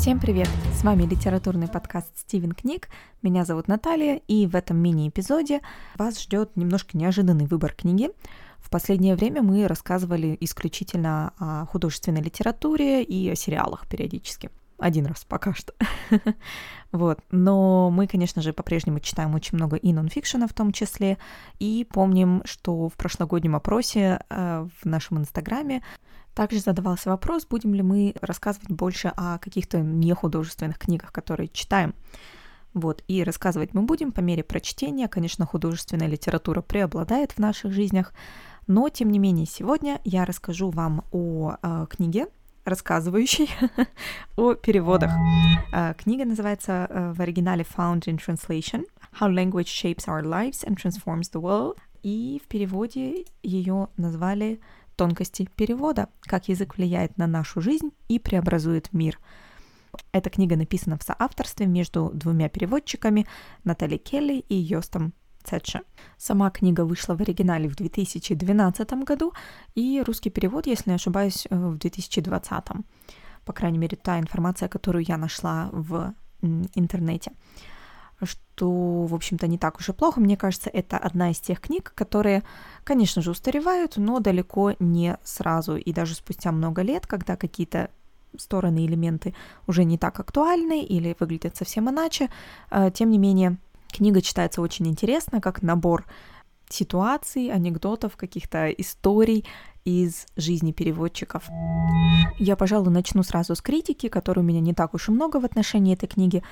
Всем привет! С вами литературный подкаст Стивен Книг. Меня зовут Наталья, и в этом мини-эпизоде вас ждет немножко неожиданный выбор книги. В последнее время мы рассказывали исключительно о художественной литературе и о сериалах периодически. Один раз пока что. вот. Но мы, конечно же, по-прежнему читаем очень много и нонфикшена в том числе. И помним, что в прошлогоднем опросе э, в нашем инстаграме также задавался вопрос, будем ли мы рассказывать больше о каких-то нехудожественных книгах, которые читаем. Вот, и рассказывать мы будем по мере прочтения. Конечно, художественная литература преобладает в наших жизнях, но, тем не менее, сегодня я расскажу вам о э, книге, рассказывающей о переводах. Э, книга называется э, в оригинале Found in Translation How Language Shapes Our Lives and Transforms the World. И в переводе ее назвали тонкости перевода, как язык влияет на нашу жизнь и преобразует мир. Эта книга написана в соавторстве между двумя переводчиками Натали Келли и Йостом Цетше. Сама книга вышла в оригинале в 2012 году, и русский перевод, если не ошибаюсь, э, в 2020. По крайней мере, та информация, которую я нашла в интернете что, в общем-то, не так уж и плохо. Мне кажется, это одна из тех книг, которые, конечно же, устаревают, но далеко не сразу. И даже спустя много лет, когда какие-то стороны, элементы уже не так актуальны или выглядят совсем иначе, э, тем не менее, книга читается очень интересно, как набор ситуаций, анекдотов, каких-то историй из жизни переводчиков. Я, пожалуй, начну сразу с критики, которой у меня не так уж и много в отношении этой книги,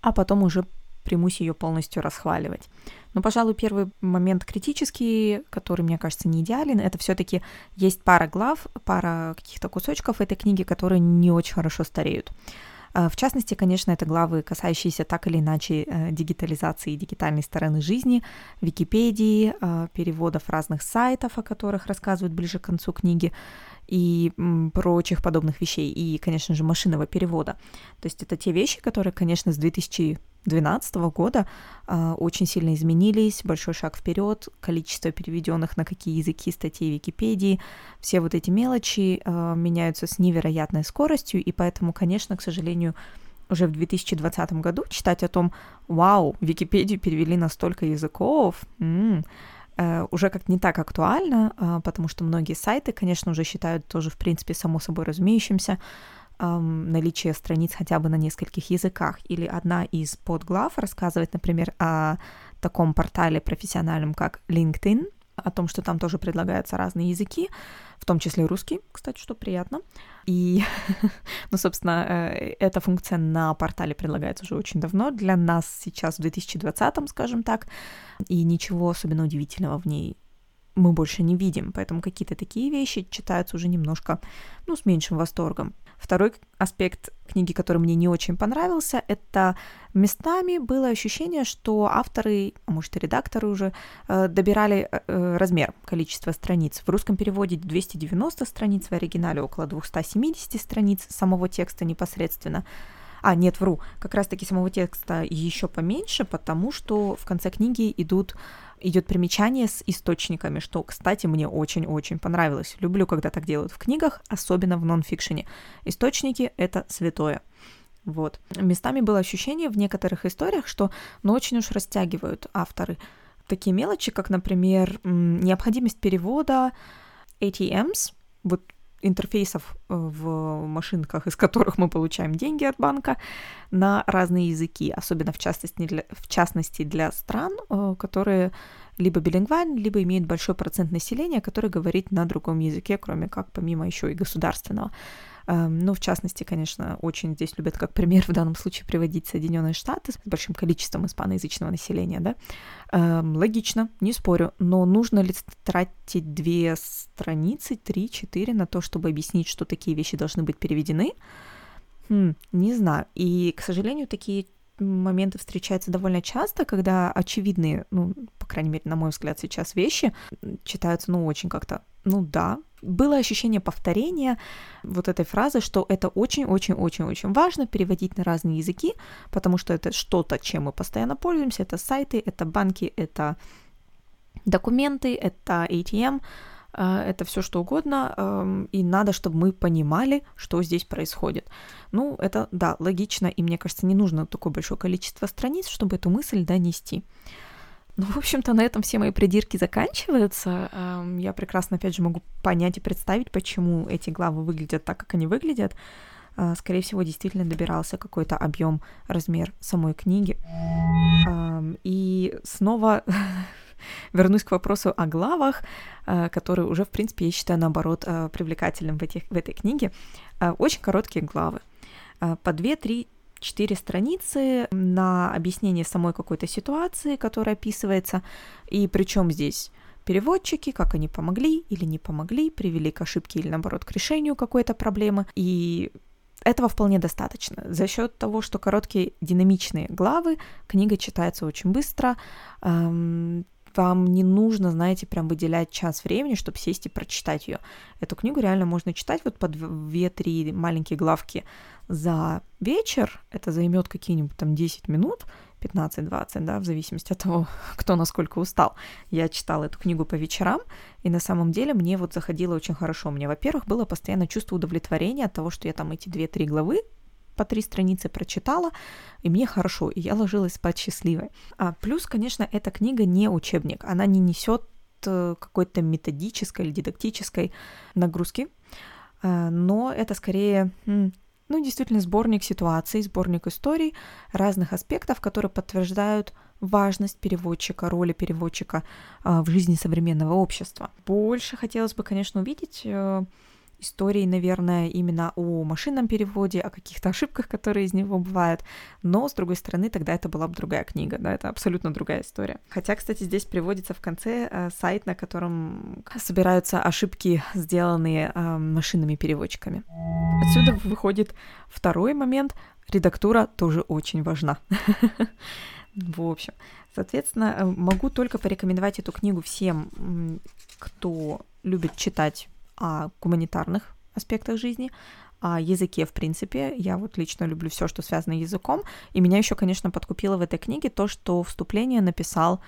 а потом уже примусь ее полностью расхваливать. Но, пожалуй, первый момент критический, который, мне кажется, не идеален, это все-таки есть пара глав, пара каких-то кусочков этой книги, которые не очень хорошо стареют. А, в частности, конечно, это главы, касающиеся так или иначе э, дигитализации дигитальной стороны жизни, Википедии, а, переводов разных сайтов, о которых рассказывают ближе к концу книги, и прочих подобных вещей, и, конечно же, машинного перевода. То есть это те вещи, которые, конечно, с 2012 года э, очень сильно изменились, большой шаг вперед, количество переведенных на какие языки статей Википедии, все вот эти мелочи э, меняются с невероятной скоростью, и поэтому, конечно, к сожалению, уже в 2020 году читать о том, вау, Википедию перевели на столько языков, м-м, Э, уже как не так актуально, а, потому что многие сайты, конечно, уже считают тоже, в принципе, само собой разумеющимся наличие страниц хотя бы на нескольких языках. Или одна из подглав рассказывает, например, о таком портале профессиональном, как LinkedIn, о том, что там тоже предлагаются разные языки, в том числе русский, кстати, что приятно. И, ну, собственно, э, эта функция на портале предлагается уже очень давно, для нас сейчас в 2020, скажем так, и ничего особенно удивительного в ней мы больше не видим, поэтому какие-то такие вещи читаются уже немножко, ну, с меньшим восторгом. Второй аспект книги, который мне не очень понравился, это местами было ощущение, что авторы, а может и редакторы уже, э, добирали э, размер, количество страниц. В русском переводе 290 страниц, в оригинале около 270 страниц самого текста непосредственно. А, нет, вру, как раз-таки самого текста еще поменьше, потому что в конце книги идут идет примечание с источниками, что, кстати, мне очень-очень понравилось. Люблю, когда так делают в книгах, особенно в нонфикшене. Источники — это святое. Вот. Местами было ощущение в некоторых историях, что ну, очень уж растягивают авторы такие мелочи, как, например, необходимость перевода ATMs, вот интерфейсов э, в машинках, из которых мы получаем деньги от банка, на разные языки, особенно в частности для, в частности для стран, э, которые либо билингвальны, либо имеют большой процент населения, который говорит на другом языке, кроме как помимо еще и государственного. Эм, ну, в частности, конечно, очень здесь любят как пример в данном случае приводить Соединенные Штаты с большим количеством испаноязычного населения, да. Эм, логично, не спорю, но нужно ли тратить две страницы, три-четыре на то, чтобы объяснить, что такие вещи должны быть переведены? Хм, не знаю. И, к сожалению, такие моменты встречаются довольно часто, когда очевидные, ну, по крайней мере, на мой взгляд, сейчас вещи читаются, ну, очень как-то, ну да, было ощущение повторения вот этой фразы, что это очень-очень-очень-очень важно переводить на разные языки, потому что это что-то, чем мы постоянно пользуемся, это сайты, это банки, это документы, это ATM, это все что угодно, эм, и надо, чтобы мы понимали, что здесь происходит. Ну, это, да, логично, и мне кажется, не нужно такое большое количество страниц, чтобы эту мысль донести. Ну, в общем-то, на этом все мои придирки заканчиваются. Эм, я прекрасно, опять же, могу понять и представить, почему эти главы выглядят так, как они выглядят. Э, скорее всего, действительно добирался какой-то объем, размер самой книги. Эм, и снова вернусь к вопросу о главах, э, который уже, в принципе, я считаю, наоборот, э, привлекательным в, этих, в этой книге. Очень короткие главы. По 2, 3, четыре страницы на объяснение самой какой-то ситуации, которая описывается, и причем здесь переводчики, как они помогли или не помогли, привели к ошибке или наоборот к решению какой-то проблемы, и этого вполне достаточно. За счет того, что короткие динамичные главы, книга читается очень быстро, эм, вам не нужно, знаете, прям выделять час времени, чтобы сесть и прочитать ее. Эту книгу реально можно читать вот по 2-3 маленькие главки за вечер. Это займет какие-нибудь там 10 минут, 15-20, да, в зависимости от того, кто насколько устал. Я читала эту книгу по вечерам, и на самом деле мне вот заходило очень хорошо. Мне, во-первых, было постоянно чувство удовлетворения от того, что я там эти 2-3 главы по три страницы прочитала, и мне хорошо, и я ложилась спать счастливой. А плюс, конечно, эта книга не учебник, она не несет э, какой-то методической или дидактической нагрузки, э, но это скорее, ну, действительно, сборник ситуаций, сборник историй разных аспектов, которые подтверждают важность переводчика, роли переводчика э, в жизни современного общества. Больше хотелось бы, конечно, увидеть истории, наверное, именно о машинном переводе, о каких-то ошибках, которые из него бывают. Но, с другой стороны, тогда это была бы другая книга, да, это абсолютно другая история. Хотя, кстати, здесь приводится в конце э, сайт, на котором собираются ошибки, сделанные э, машинными переводчиками. Отсюда выходит второй момент. Редактура тоже очень важна. В общем, соответственно, э, могу только порекомендовать эту книгу всем, кто любит читать о гуманитарных аспектах жизни, о языке, в принципе. Я вот лично люблю все, что связано языком. И меня еще, конечно, подкупило в этой книге то, что вступление написал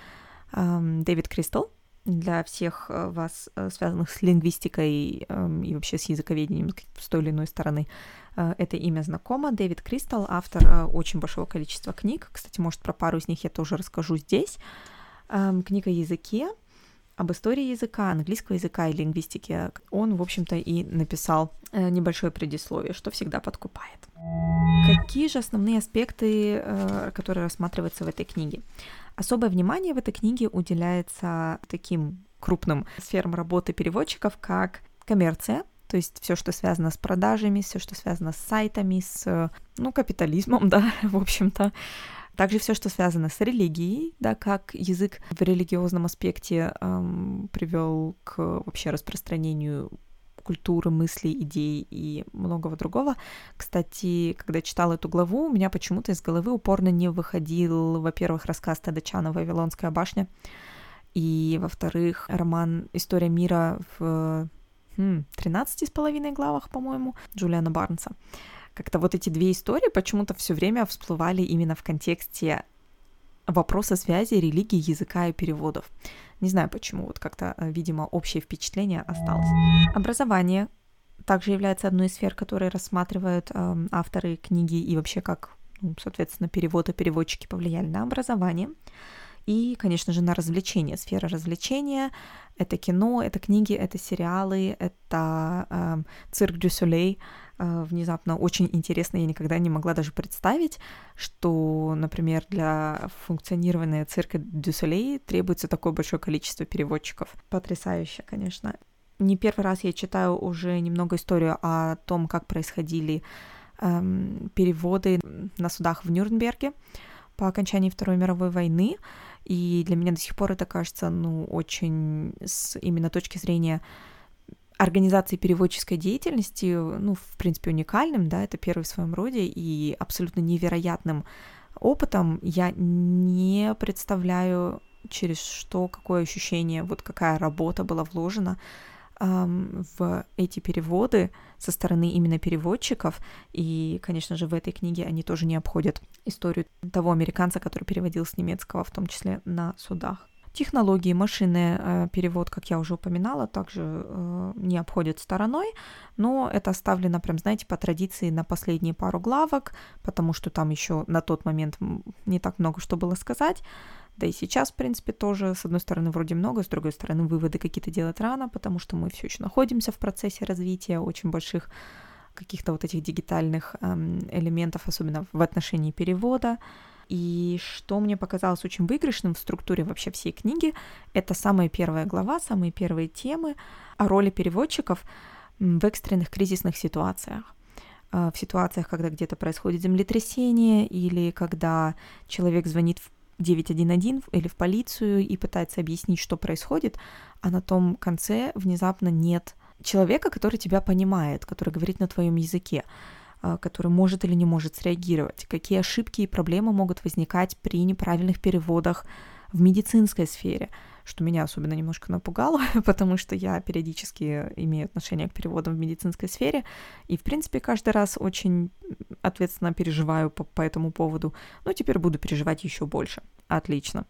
эм, Дэвид Кристал. Для всех э, вас, э, связанных с лингвистикой эм, и вообще с языковедением с той или иной стороны, э, это имя знакомо. Дэвид Кристал, автор очень большого количества книг. Кстати, может, про пару из них я тоже расскажу здесь. Эм, книга о языке, об истории языка, английского языка и лингвистики, он, в общем-то, и написал э, небольшое предисловие, что всегда подкупает. Какие же основные аспекты, э, которые рассматриваются в этой книге? Особое внимание в этой книге уделяется таким крупным сферам работы переводчиков, как коммерция, то есть все, что связано с продажами, все, что связано с сайтами, с, ну, капитализмом, да, в общем-то, также все, что связано с религией, да, как язык в религиозном аспекте эм, привел к вообще распространению культуры, мыслей, идей и многого другого. Кстати, когда читала эту главу, у меня почему-то из головы упорно не выходил, во-первых, рассказ Тадачана «Вавилонская башня», и, во-вторых, роман «История мира» в хм, 13 с половиной главах, по-моему, Джулиана Барнса как-то вот эти две истории почему-то все время всплывали именно в контексте вопроса связи религии, языка и переводов. Не знаю почему, вот как-то, э, видимо, общее впечатление осталось. Образование также является одной из сфер, которые рассматривают э, авторы книги и вообще как, ну, соответственно, перевод и переводчики повлияли на образование. И, конечно же, на развлечения. Сфера развлечения — это кино, это книги, это сериалы, это э, цирк дю солей — Э, внезапно очень интересно. Я никогда не могла даже представить, что, например, для функционирования цирка Дюсселей требуется такое большое количество переводчиков. Потрясающе, конечно. Не первый раз я читаю уже немного историю о том, как происходили эм, переводы на судах в Нюрнберге по окончании Второй мировой войны. И для меня до сих пор это кажется, ну, очень с именно точки зрения организации переводческой деятельности, ну, в принципе, уникальным, да, это первый в своем роде и абсолютно невероятным опытом. Я не представляю, через что, какое ощущение, вот какая работа была вложена эм, в эти переводы со стороны именно переводчиков. И, конечно же, в этой книге они тоже не обходят историю того американца, который переводил с немецкого, в том числе на судах. Технологии, машинный э, перевод, как я уже упоминала, также э, не обходят стороной, но это оставлено прям, знаете, по традиции на последние пару главок, потому что там еще на тот момент не так много что было сказать. Да и сейчас, в принципе, тоже, с одной стороны, вроде много, с другой стороны, выводы какие-то делать рано, потому что мы все еще находимся в процессе развития очень больших каких-то вот этих дигитальных эм, элементов, особенно в отношении перевода. И что мне показалось очень выигрышным в структуре вообще всей книги, это самая первая глава, самые первые темы о роли переводчиков в экстренных кризисных ситуациях. А, в ситуациях, когда где-то происходит землетрясение или когда человек звонит в 911 или в полицию и пытается объяснить, что происходит, а на том конце внезапно нет человека, который тебя понимает, который говорит на твоем языке, который может или не может среагировать, какие ошибки и проблемы могут возникать при неправильных переводах в медицинской сфере, что меня особенно немножко напугало, потому что я периодически имею отношение к переводам в медицинской сфере, и, в принципе, каждый раз очень ответственно переживаю по, по этому поводу, но теперь буду переживать еще больше. Отлично.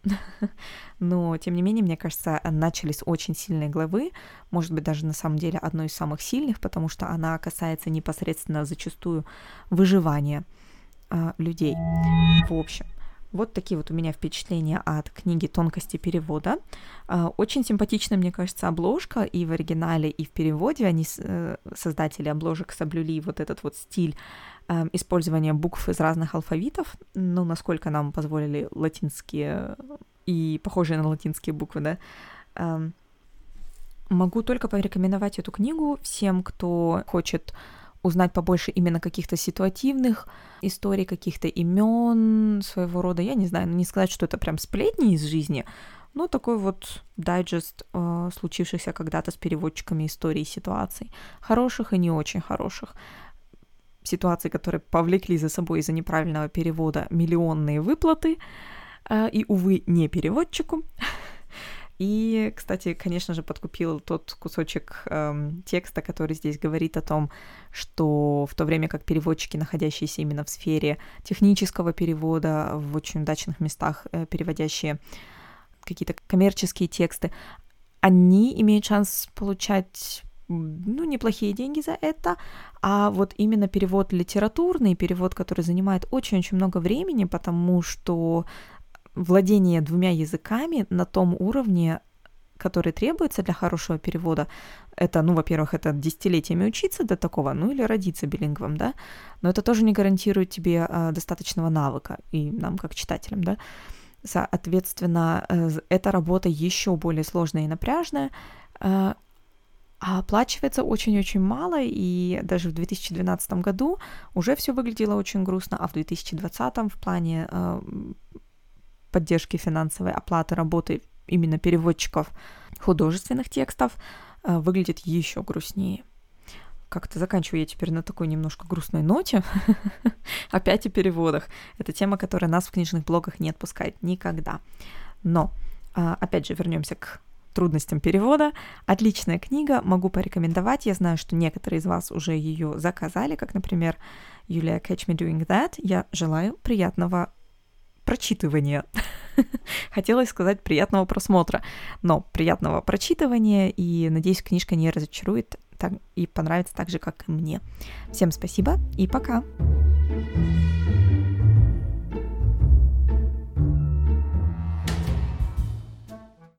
Но, тем не менее, мне кажется, начались очень сильные главы, может быть, даже на самом деле одной из самых сильных, потому что она касается непосредственно зачастую выживания э, людей. В общем, вот такие вот у меня впечатления от книги «Тонкости перевода». А, очень симпатичная, мне кажется, обложка и в оригинале, и в переводе. Они, э, создатели обложек, соблюли вот этот вот стиль эм, использования букв из разных алфавитов, ну, насколько нам позволили латинские и похожие на латинские буквы, да. Эм, могу только порекомендовать эту книгу всем, кто хочет узнать побольше именно каких-то ситуативных историй, каких-то имен своего рода. Я не знаю, не сказать, что это прям сплетни из жизни, но такой вот дайджест э, случившихся когда-то с переводчиками историй ситуаций. Хороших и не очень хороших. Ситуаций, которые повлекли за собой из-за неправильного перевода миллионные выплаты, э, и, увы, не переводчику. И, кстати, конечно же, подкупил тот кусочек эм, текста, который здесь говорит о том, что в то время как переводчики, находящиеся именно в сфере технического перевода, в очень удачных местах э, переводящие какие-то коммерческие тексты, они имеют шанс получать ну, неплохие деньги за это, а вот именно перевод литературный, перевод, который занимает очень-очень много времени, потому что владение двумя языками на том уровне, который требуется для хорошего перевода, это, ну, во-первых, это десятилетиями учиться до такого, ну, или родиться билингвом, да, но это тоже не гарантирует тебе э, достаточного навыка, и нам, как читателям, да, соответственно, э, эта работа еще более сложная и напряжная, э, а оплачивается очень-очень мало, и даже в 2012 году уже все выглядело очень грустно, а в 2020 в плане э, поддержки финансовой оплаты работы именно переводчиков художественных текстов э, выглядит еще грустнее. Как-то заканчиваю я теперь на такой немножко грустной ноте. Опять о переводах. Это тема, которая нас в книжных блогах не отпускает никогда. Но, а, опять же, вернемся к трудностям перевода. Отличная книга, могу порекомендовать. Я знаю, что некоторые из вас уже ее заказали, как, например, Юлия Catch Me Doing That. Я желаю приятного прочитывания. Хотелось сказать приятного просмотра, но приятного прочитывания, и надеюсь, книжка не разочарует так, и понравится так же, как и мне. Всем спасибо и пока!